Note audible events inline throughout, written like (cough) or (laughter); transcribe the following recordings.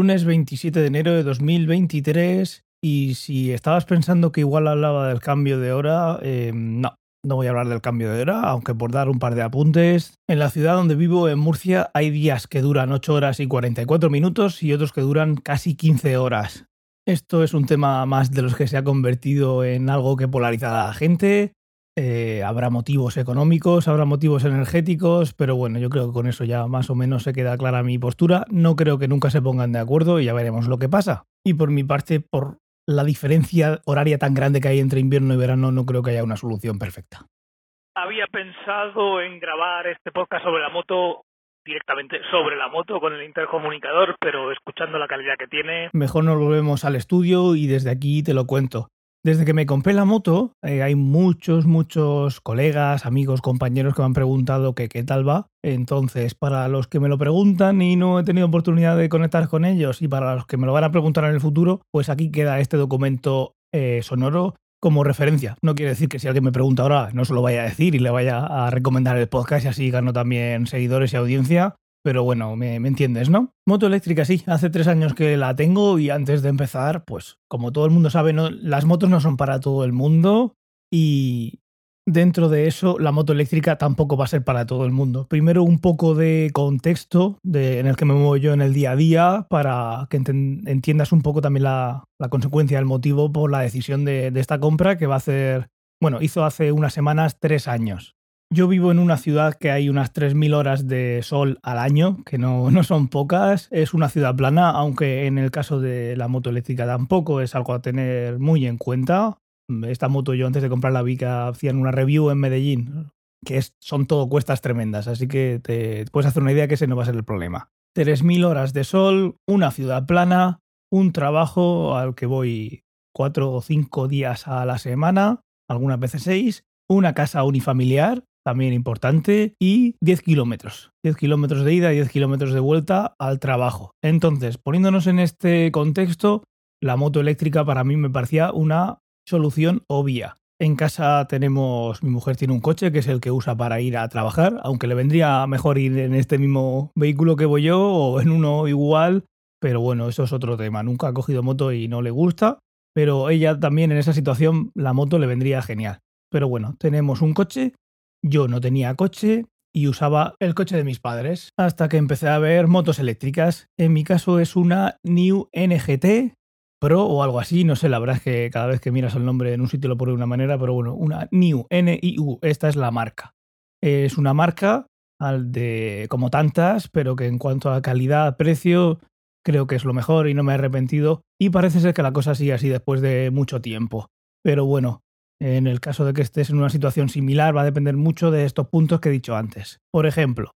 Lunes 27 de enero de 2023 y si estabas pensando que igual hablaba del cambio de hora, eh, no, no voy a hablar del cambio de hora, aunque por dar un par de apuntes. En la ciudad donde vivo, en Murcia, hay días que duran 8 horas y 44 minutos y otros que duran casi 15 horas. Esto es un tema más de los que se ha convertido en algo que polariza a la gente. Eh, habrá motivos económicos, habrá motivos energéticos, pero bueno, yo creo que con eso ya más o menos se queda clara mi postura. No creo que nunca se pongan de acuerdo y ya veremos lo que pasa. Y por mi parte, por la diferencia horaria tan grande que hay entre invierno y verano, no creo que haya una solución perfecta. Había pensado en grabar este podcast sobre la moto directamente sobre la moto con el intercomunicador, pero escuchando la calidad que tiene. Mejor nos volvemos al estudio y desde aquí te lo cuento. Desde que me compré la moto, eh, hay muchos, muchos colegas, amigos, compañeros que me han preguntado qué tal va. Entonces, para los que me lo preguntan y no he tenido oportunidad de conectar con ellos, y para los que me lo van a preguntar en el futuro, pues aquí queda este documento eh, sonoro como referencia. No quiere decir que si alguien me pregunta ahora no se lo vaya a decir y le vaya a recomendar el podcast y así gano también seguidores y audiencia. Pero bueno, me, entiendes, ¿no? Moto eléctrica sí, hace tres años que la tengo y antes de empezar, pues como todo el mundo sabe, las motos no son para todo el mundo y dentro de eso la moto eléctrica tampoco va a ser para todo el mundo. Primero un poco de contexto de, en el que me muevo yo en el día a día para que entiendas un poco también la, consecuencia, el motivo por la decisión de, de esta compra que va a hacer, bueno, hizo hace unas semanas tres años. Yo vivo en una ciudad que hay unas 3.000 horas de sol al año, que no, (laughs) no, son pocas. Es una ciudad plana, aunque en el caso de la moto eléctrica tampoco es algo a tener muy en cuenta. Esta moto yo antes de comprarla vi que hacían una review en Medellín, que es, son todo cuestas tremendas, así que te puedes hacer una idea que ese no va a ser el problema. 3.000 horas de sol, una ciudad plana, un trabajo al que voy 4 o 5 días a la semana, algunas veces 6, una casa unifamiliar, también importante, y 10 kilómetros. 10 kilómetros de ida y 10 kilómetros de vuelta al trabajo. Entonces, poniéndonos en este contexto, la moto eléctrica para mí me parecía una solución obvia. En casa tenemos, mi mujer tiene un coche que es el que usa para ir a trabajar, aunque le vendría mejor ir en este mismo vehículo que voy yo o en uno igual, pero bueno, eso es otro tema. Nunca ha cogido moto y no le gusta, pero ella también en esa situación la moto le vendría genial. Pero bueno, tenemos un coche yo no tenía coche y usaba el coche de mis padres hasta que empecé a ver motos eléctricas. En mi caso es una New NGT Pro o algo así, no sé, la verdad es que cada vez que miras el nombre en un sitio lo pone de una manera, pero bueno, una New NIU, esta es la marca. Es una marca al de como tantas, pero que en cuanto a calidad, precio, creo que es lo mejor y no me he arrepentido. Y parece ser que la cosa sigue así después de mucho tiempo. Pero bueno, en el caso de que estés en una situación similar, va a depender mucho de estos puntos que he dicho antes. Por ejemplo,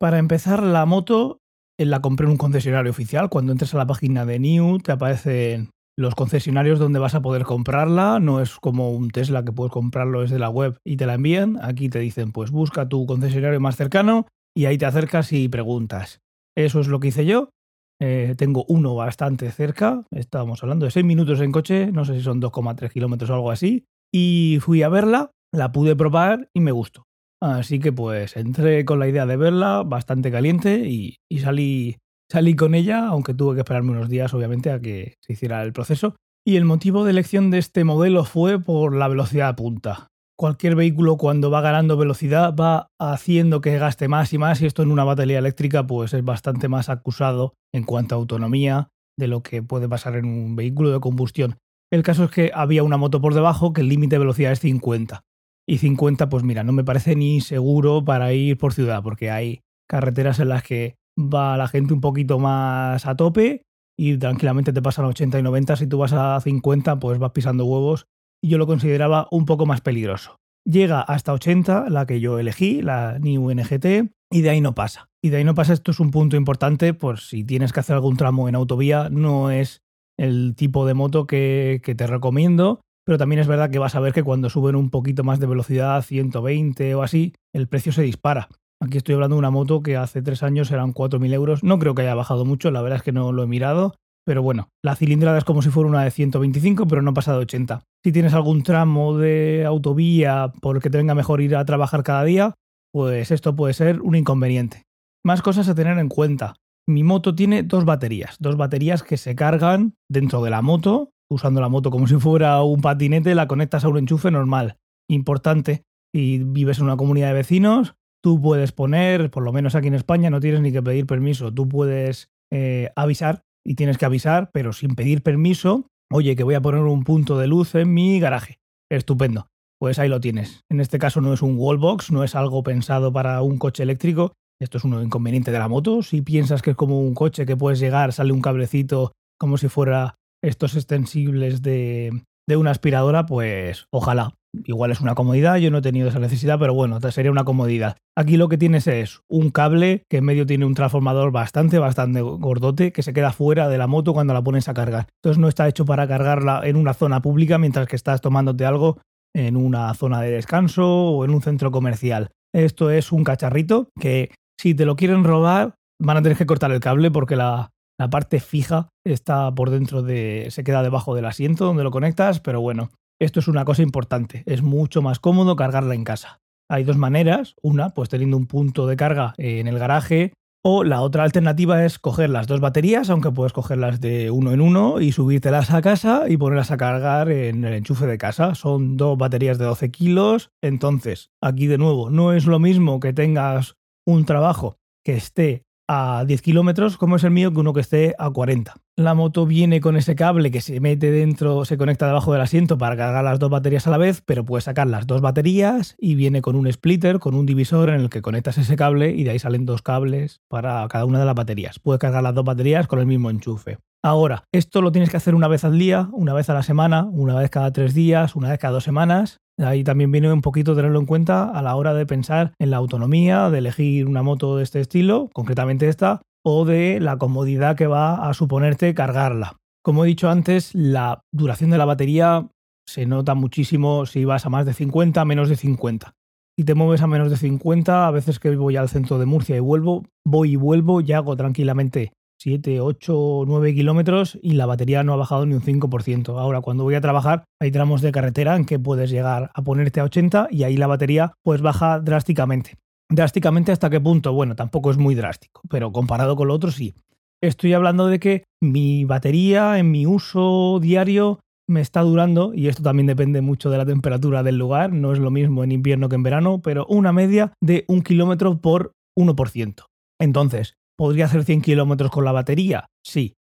para empezar, la moto eh, la compré en un concesionario oficial. Cuando entres a la página de New, te aparecen los concesionarios donde vas a poder comprarla. No es como un Tesla que puedes comprarlo desde la web y te la envían. Aquí te dicen, pues busca tu concesionario más cercano y ahí te acercas y preguntas. Eso es lo que hice yo. Eh, tengo uno bastante cerca. Estábamos hablando de 6 minutos en coche. No sé si son 2,3 kilómetros o algo así. Y fui a verla, la pude probar y me gustó. Así que pues entré con la idea de verla, bastante caliente, y, salí, salí con ella, aunque tuve que esperarme unos días, obviamente, a que se hiciera el proceso. Y el motivo de elección de este modelo fue por la velocidad punta. Cualquier vehículo cuando va ganando velocidad va haciendo que gaste más y más y esto en una batería eléctrica pues es bastante más acusado en cuanto a autonomía de lo que puede pasar en un vehículo de combustión. El caso es que había una moto por debajo que el límite de velocidad es 50. Y 50, pues mira, no me parece ni seguro para ir por ciudad, porque hay carreteras en las que va la gente un poquito más a tope y tranquilamente te pasan a 80 y 90. Si tú vas a 50, pues vas pisando huevos. Y yo lo consideraba un poco más peligroso. Llega hasta 80, la que yo elegí, la New NGT, y de ahí no pasa. Y de ahí no pasa, esto es un punto importante, por si tienes que hacer algún tramo en autovía, no es el tipo de moto que, te recomiendo, pero también es verdad que vas a ver que cuando suben un poquito más de velocidad, 120 o así, el precio se dispara. Aquí estoy hablando de una moto que hace tres años eran 4.000 euros. No creo que haya bajado mucho, la verdad es que no lo he mirado. Pero bueno, la cilindrada es como si fuera una de 125, pero no pasa de 80. Si tienes algún tramo de autovía porque te venga mejor ir a trabajar cada día, pues esto puede ser un inconveniente. Más cosas a tener en cuenta. Mi moto tiene dos baterías, dos baterías que se cargan dentro de la moto, usando la moto como (laughs) si fuera un patinete, la conectas a un enchufe normal. Importante, si vives en una comunidad de vecinos, tú puedes poner, por lo menos aquí en España, no tienes ni que pedir permiso, tú puedes eh, avisar y tienes que avisar, pero sin pedir permiso, oye, que voy a poner un punto de luz en mi garaje. Estupendo. Pues ahí lo tienes. En este caso no es un wallbox, no es algo pensado para un coche eléctrico. Esto es un inconveniente de la moto. Si piensas que es como un coche que puedes llegar, sale un cablecito como si fuera estos extensibles de, de una aspiradora, pues ojalá. Igual es una comodidad, yo no he tenido esa necesidad, pero bueno, sería una comodidad. Aquí lo que tienes es un cable que en medio tiene un transformador bastante, bastante gordote que se queda fuera de la moto cuando la pones a cargar. Entonces no está hecho para cargarla en una zona pública mientras que estás tomándote algo en una zona de descanso o en un centro comercial. Esto es un cacharrito que si te lo quieren robar van a tener que cortar el cable porque la, la parte fija está por dentro de. se queda debajo del asiento donde lo conectas, pero bueno, esto es una cosa importante. Es mucho más cómodo cargarla en casa. Hay dos maneras. Una, pues teniendo un punto de carga en el garaje. O la otra alternativa es coger las dos baterías, aunque puedes cogerlas de uno en uno y subírtelas a casa y ponerlas a cargar en el enchufe de casa. Son dos baterías de 12 kilos. Entonces, aquí de nuevo, no es lo mismo que tengas un trabajo que esté a 10 kilómetros, como es el mío, que uno que esté a 40. La moto viene con ese cable que se mete dentro, se conecta debajo del asiento para cargar las dos baterías a la vez, pero puedes sacar las dos baterías y viene con un splitter, con un divisor en el que conectas ese cable y de ahí salen dos cables para cada una de las baterías. Puedes cargar las dos baterías con el mismo enchufe. Ahora, esto lo tienes que hacer una vez al día, una vez a la semana, una vez cada tres días, una vez cada dos semanas. Ahí también viene un poquito tenerlo en cuenta a la hora de pensar en la autonomía, de elegir una moto de este estilo, concretamente esta, o de la comodidad que va a suponerte cargarla. Como he dicho antes, la duración de la batería se nota muchísimo si vas a más de 50, menos de 50. Si te mueves a menos de 50, a veces que voy al centro de Murcia y vuelvo, voy y vuelvo y hago tranquilamente 7, 8, 9 kilómetros y la batería no ha bajado ni un 5%. Ahora, cuando voy a trabajar, hay tramos de carretera en que puedes llegar a ponerte a 80 y ahí la batería pues baja drásticamente. ¿Drásticamente hasta qué punto? Bueno, tampoco es muy drástico, pero comparado con lo otro sí. Estoy hablando de que mi batería en mi uso diario me está durando, y esto también depende mucho de la temperatura del lugar, no es lo mismo en invierno que en verano, pero una media de un kilómetro por 1%. Entonces, ¿Podría hacer 100 kilómetros con la batería? Sí.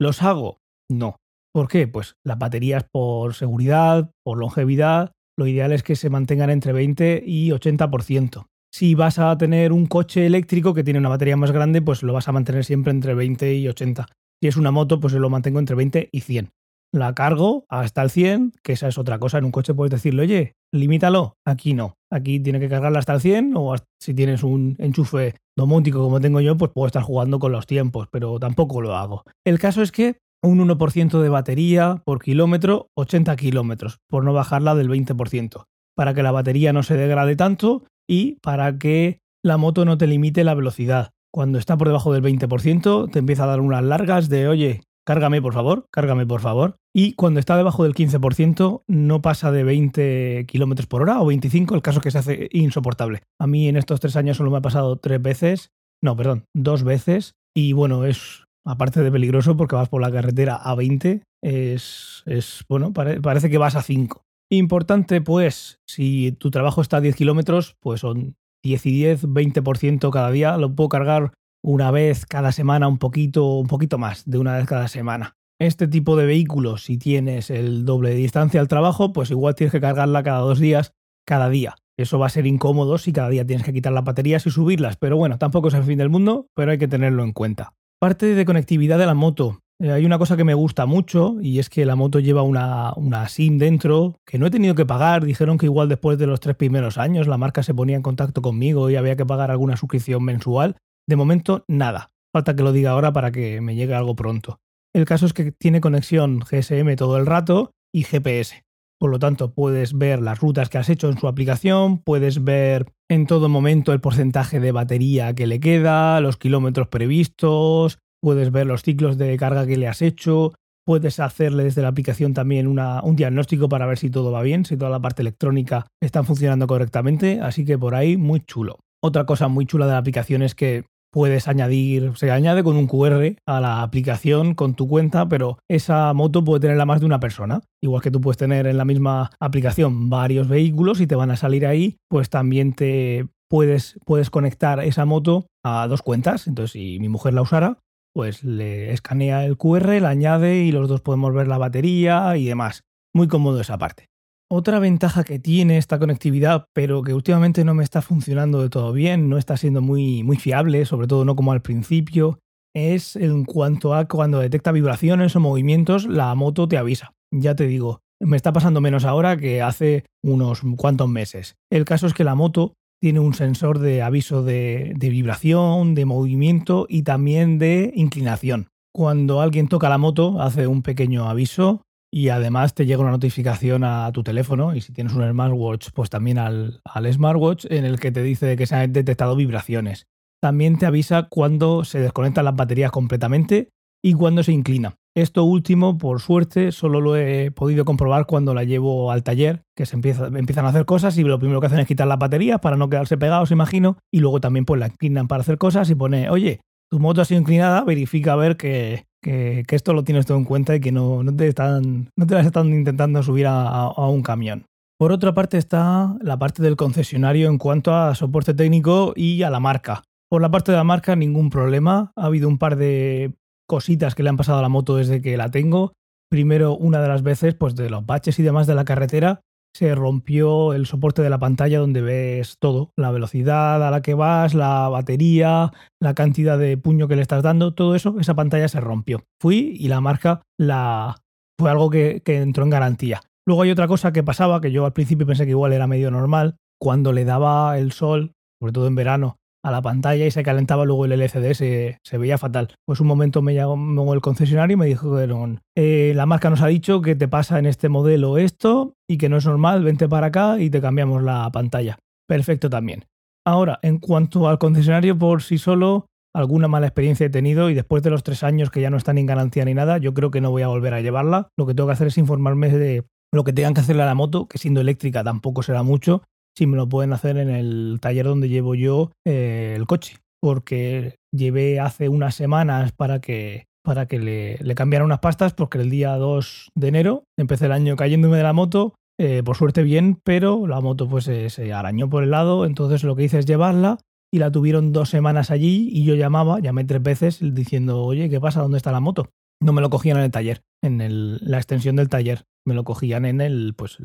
¿Los hago? No. ¿Por qué? Pues las baterías por seguridad, por longevidad, lo ideal es que se mantengan entre 20 y 80%. Si vas a tener un coche eléctrico que tiene una batería más grande, pues lo vas a mantener siempre entre 20 y 80. Si es una moto, pues lo mantengo entre 20 y 100 la cargo hasta el 100, que esa es otra cosa. En un coche puedes decirle, oye, limítalo. Aquí no. Aquí tiene que cargarla hasta el 100 o si tienes un enchufe domótico como tengo yo, pues puedo estar jugando con los tiempos, pero tampoco lo hago. El caso es que un 1% de batería por kilómetro, 80 kilómetros, por no bajarla del 20%, para que la batería no se degrade tanto y para que la moto no te limite la velocidad. Cuando está por debajo del 20%, te empieza a dar unas largas de, oye, cárgame por favor, cárgame por favor. Y cuando está debajo del 15% no pasa de 20 km por hora o 25, el caso que se hace insoportable. A mí en estos tres años solo me ha pasado tres veces, no, perdón, dos veces. Y bueno, es aparte de peligroso porque vas por la carretera a 20, es, es bueno, parece que vas a 5. Importante, pues, si tu trabajo está a 10 kilómetros, pues son 10 y 10, 20% cada día. Lo puedo cargar una vez cada semana, un poquito, un poquito más de una vez cada semana. Este tipo de vehículos, si tienes el doble de distancia al trabajo, pues igual tienes que cargarla cada dos días, cada día. Eso va a ser incómodo si cada día tienes que quitar las baterías y subirlas, pero bueno, tampoco es el fin del mundo, pero hay que tenerlo en cuenta. Parte de conectividad de la moto. Eh, hay una cosa que me gusta mucho y es que la moto lleva una, una SIM dentro que no he tenido que pagar. Dijeron que igual después de los tres primeros años la marca se ponía en contacto conmigo y había que pagar alguna suscripción mensual. De momento, nada. Falta que lo diga ahora para que me llegue algo pronto. El caso es que tiene conexión GSM todo el rato y GPS. Por lo tanto, puedes ver las rutas que has hecho en su aplicación, puedes ver en todo momento el porcentaje de batería que le queda, los kilómetros previstos, puedes ver los ciclos de carga que le has hecho, puedes hacerle desde la aplicación también un diagnóstico para ver si todo va bien, si toda la parte electrónica está funcionando correctamente, así que por ahí muy chulo. Otra cosa muy chula de la aplicación es que puedes añadir, se añade con un QR a la aplicación con tu cuenta, pero esa moto puede tenerla más de una persona. Igual que tú puedes tener en la misma aplicación varios vehículos y te van a salir ahí, pues también te puedes, puedes conectar esa moto a dos cuentas. Entonces, si mi mujer la usara, pues le escanea el QR, la añade y los dos podemos ver la batería y demás. Muy cómodo esa parte. Otra ventaja que tiene esta conectividad, pero que últimamente no me está funcionando de todo bien, no está siendo muy, muy fiable, sobre todo no como al principio, es en cuanto a cuando detecta vibraciones o movimientos, la moto te avisa. Ya te digo, me está pasando menos ahora que hace unos cuantos meses. El caso es que la moto tiene un sensor de aviso de, de vibración, de movimiento y también de inclinación. Cuando alguien toca la moto, hace un pequeño aviso y además te llega una notificación a tu teléfono y si tienes un smartwatch, pues también al, smartwatch en el que te dice que se han detectado vibraciones. También te avisa cuando se desconectan las baterías completamente y cuando se inclina. Esto último, por suerte, solo lo he podido comprobar cuando la llevo al taller, que se empiezan a hacer cosas y lo primero que hacen es quitar las baterías para no quedarse pegados, imagino, y luego también pues la inclinan para hacer cosas y pone, oye, tu moto ha sido inclinada, verifica a ver que, que, esto lo tienes todo en cuenta y que no, te, están, no te las están intentando subir a, un camión. Por otra parte está la parte del concesionario en cuanto a soporte técnico y a la marca. Por la parte de la marca ningún problema. Ha habido un par de cositas que le han pasado a la moto desde que la tengo. Primero, una de las veces, pues de los baches y demás de la carretera, se rompió el soporte de la pantalla donde ves todo, la velocidad a la que vas, la batería, la cantidad de puño que le estás dando, todo eso, esa pantalla se rompió. Fui y la marca la fue algo que, que entró en garantía. Luego hay otra cosa que pasaba, que yo al principio pensé que igual era medio normal, cuando le daba el sol, sobre todo en verano, a la pantalla y se calentaba luego el LCD, se, veía fatal. Pues un momento me llamó el concesionario y me dijeron, eh, la marca nos ha dicho que te pasa en este modelo esto y que no es normal, vente para acá y te cambiamos la pantalla. Perfecto también. Ahora, en cuanto al concesionario por sí solo, alguna mala experiencia he tenido y después de los tres años que ya no están en garantía ni nada, yo creo que no voy a volver a llevarla. Lo que tengo que hacer es informarme de lo que tengan que hacerle a la moto, que siendo eléctrica tampoco será mucho, si me lo pueden hacer en el taller donde llevo yo eh, el coche. Porque llevé hace unas semanas para que, para que le, le cambiara unas pastas, porque el día 2 de enero empecé el año cayéndome de la moto. Eh, por suerte bien, pero la moto pues se, arañó por el lado, entonces lo que hice es llevarla y la tuvieron dos semanas allí y yo llamaba, llamé tres veces diciendo, oye, ¿qué pasa? ¿Dónde está la moto? No me lo cogían en el taller, en el, la extensión del taller, me lo cogían en el, pues,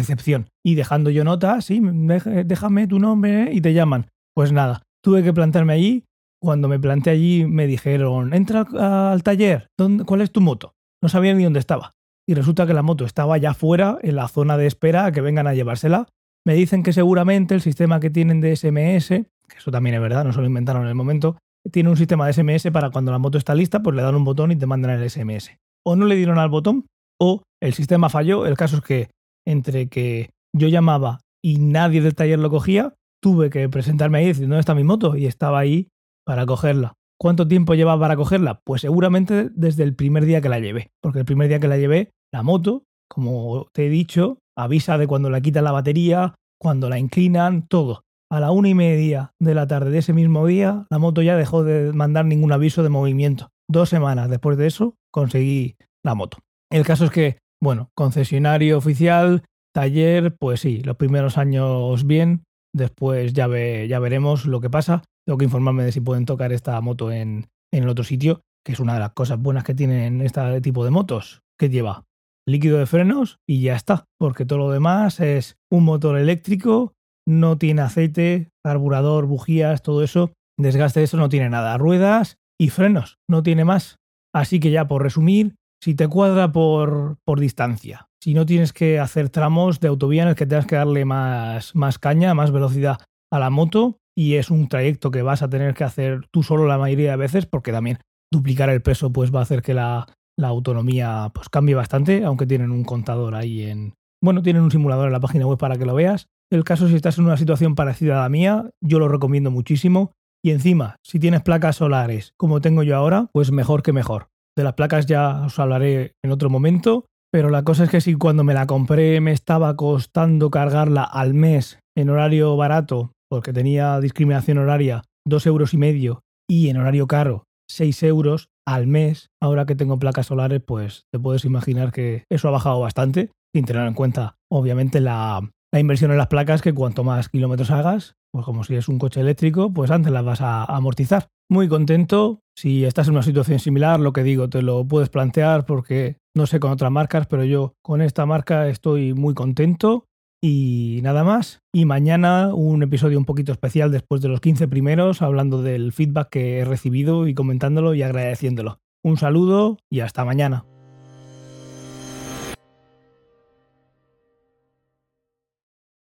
recepción. Y dejando yo nota, sí, déjame tu nombre y te llaman. Pues nada, tuve que plantarme allí. Cuando me planté allí me dijeron, entra al taller, ¿cuál es tu moto? No sabía ni dónde estaba. Y resulta que la moto estaba ya fuera, en la zona de espera, a que vengan a llevársela. Me dicen que seguramente el sistema que tienen de SMS, que eso también es verdad, no se lo inventaron en el momento, tiene un sistema de SMS para cuando la moto está lista, pues le dan un botón y te mandan el SMS. O no le dieron al botón, o el sistema falló. El caso es que entre que yo llamaba y nadie del taller lo cogía, tuve que presentarme ahí y decir, ¿dónde está mi moto? Y estaba ahí para cogerla. ¿Cuánto tiempo llevaba para cogerla? Pues seguramente desde el primer día que la llevé. Porque el primer día que la llevé, la moto, como te he dicho, avisa de cuando la quitan la batería, cuando la inclinan, todo. A la una y media de la tarde de ese mismo día, la moto ya dejó de mandar ningún aviso de movimiento. Dos semanas después de eso, conseguí la moto. El caso es que bueno, concesionario oficial, taller, pues sí, los primeros años bien, después ya, ya veremos lo que pasa. Tengo que informarme de si pueden tocar esta moto en, en el otro sitio, que es una de las cosas buenas que tienen este tipo de motos, que lleva líquido de frenos y ya está, porque todo lo demás es un motor eléctrico, no tiene aceite, carburador, bujías, todo eso, desgaste de eso no tiene nada, ruedas y frenos, no tiene más. Así que ya por resumir, si te cuadra por, por, distancia, si no tienes que hacer tramos de autovía en el que tengas que darle más, más caña, más velocidad a la moto y es un trayecto que vas a tener que hacer tú solo la mayoría de veces porque también duplicar el peso pues va a hacer que la, la autonomía pues cambie bastante, aunque tienen un contador ahí en... Bueno, tienen un simulador en la página web para que lo veas. El caso si estás en una situación parecida a la mía, yo lo recomiendo muchísimo. Y encima, si tienes placas solares como tengo yo ahora, pues mejor que mejor. De las placas ya os hablaré en otro momento, pero la cosa es que si cuando me la compré me estaba costando cargarla al mes en horario barato, porque tenía discriminación horaria, dos euros y medio, y en horario caro 6 euros al mes. Ahora que tengo placas solares, pues te puedes imaginar que eso ha bajado bastante, sin tener en cuenta, obviamente, la, la inversión en las placas, que cuanto más kilómetros hagas, pues como si es un coche eléctrico, pues antes las vas a amortizar. Muy contento. Si estás en una situación similar, lo que digo, te lo puedes plantear porque no sé con otras marcas, pero yo con esta marca estoy muy contento. Y nada más. Y mañana un episodio un poquito especial después de los 15 primeros, hablando del feedback que he recibido y comentándolo y agradeciéndolo. Un saludo y hasta mañana.